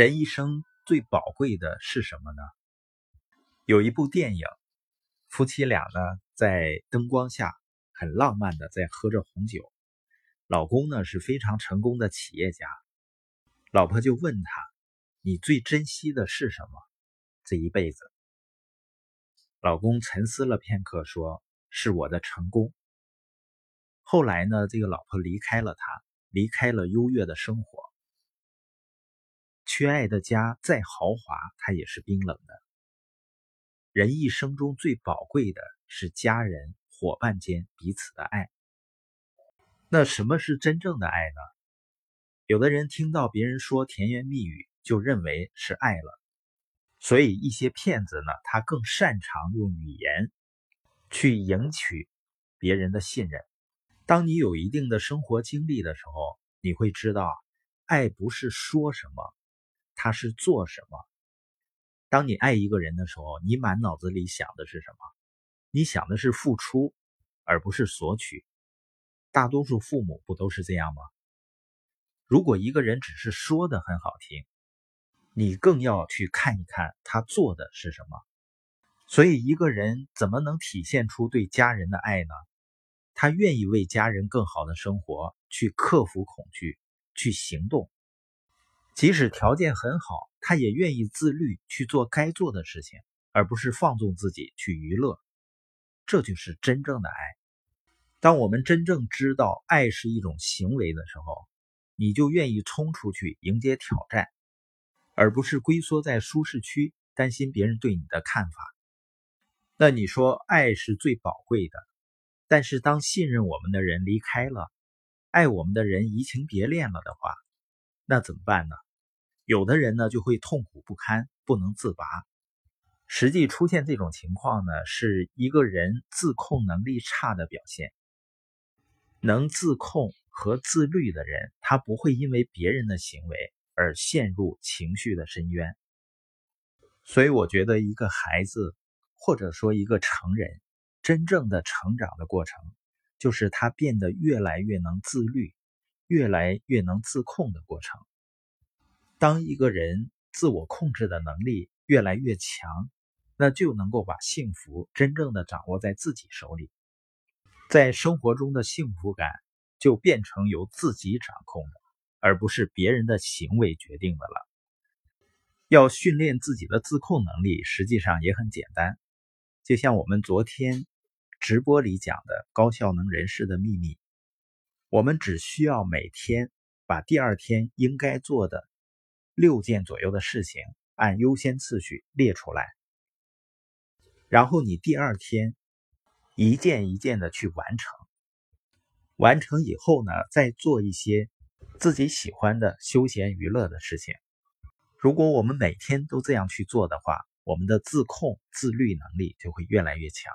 人一生最宝贵的是什么呢？有一部电影，夫妻俩呢在灯光下很浪漫的在喝着红酒，老公呢是非常成功的企业家，老婆就问他：“你最珍惜的是什么？这一辈子？”老公沉思了片刻，说：“是我的成功。”后来呢，这个老婆离开了他，离开了优越的生活。缺爱的家再豪华，它也是冰冷的。人一生中最宝贵的是家人、伙伴间彼此的爱。那什么是真正的爱呢？有的人听到别人说甜言蜜语，就认为是爱了。所以一些骗子呢，他更擅长用语言去赢取别人的信任。当你有一定的生活经历的时候，你会知道，爱不是说什么。他是做什么？当你爱一个人的时候，你满脑子里想的是什么？你想的是付出，而不是索取。大多数父母不都是这样吗？如果一个人只是说的很好听，你更要去看一看他做的是什么。所以，一个人怎么能体现出对家人的爱呢？他愿意为家人更好的生活，去克服恐惧，去行动。即使条件很好，他也愿意自律去做该做的事情，而不是放纵自己去娱乐。这就是真正的爱。当我们真正知道爱是一种行为的时候，你就愿意冲出去迎接挑战，而不是龟缩在舒适区，担心别人对你的看法。那你说爱是最宝贵的，但是当信任我们的人离开了，爱我们的人移情别恋了的话，那怎么办呢？有的人呢就会痛苦不堪，不能自拔。实际出现这种情况呢，是一个人自控能力差的表现。能自控和自律的人，他不会因为别人的行为而陷入情绪的深渊。所以，我觉得一个孩子，或者说一个成人，真正的成长的过程，就是他变得越来越能自律，越来越能自控的过程。当一个人自我控制的能力越来越强，那就能够把幸福真正的掌握在自己手里，在生活中的幸福感就变成由自己掌控的，而不是别人的行为决定的了。要训练自己的自控能力，实际上也很简单，就像我们昨天直播里讲的高效能人士的秘密，我们只需要每天把第二天应该做的。六件左右的事情按优先次序列出来，然后你第二天一件一件的去完成。完成以后呢，再做一些自己喜欢的休闲娱乐的事情。如果我们每天都这样去做的话，我们的自控自律能力就会越来越强。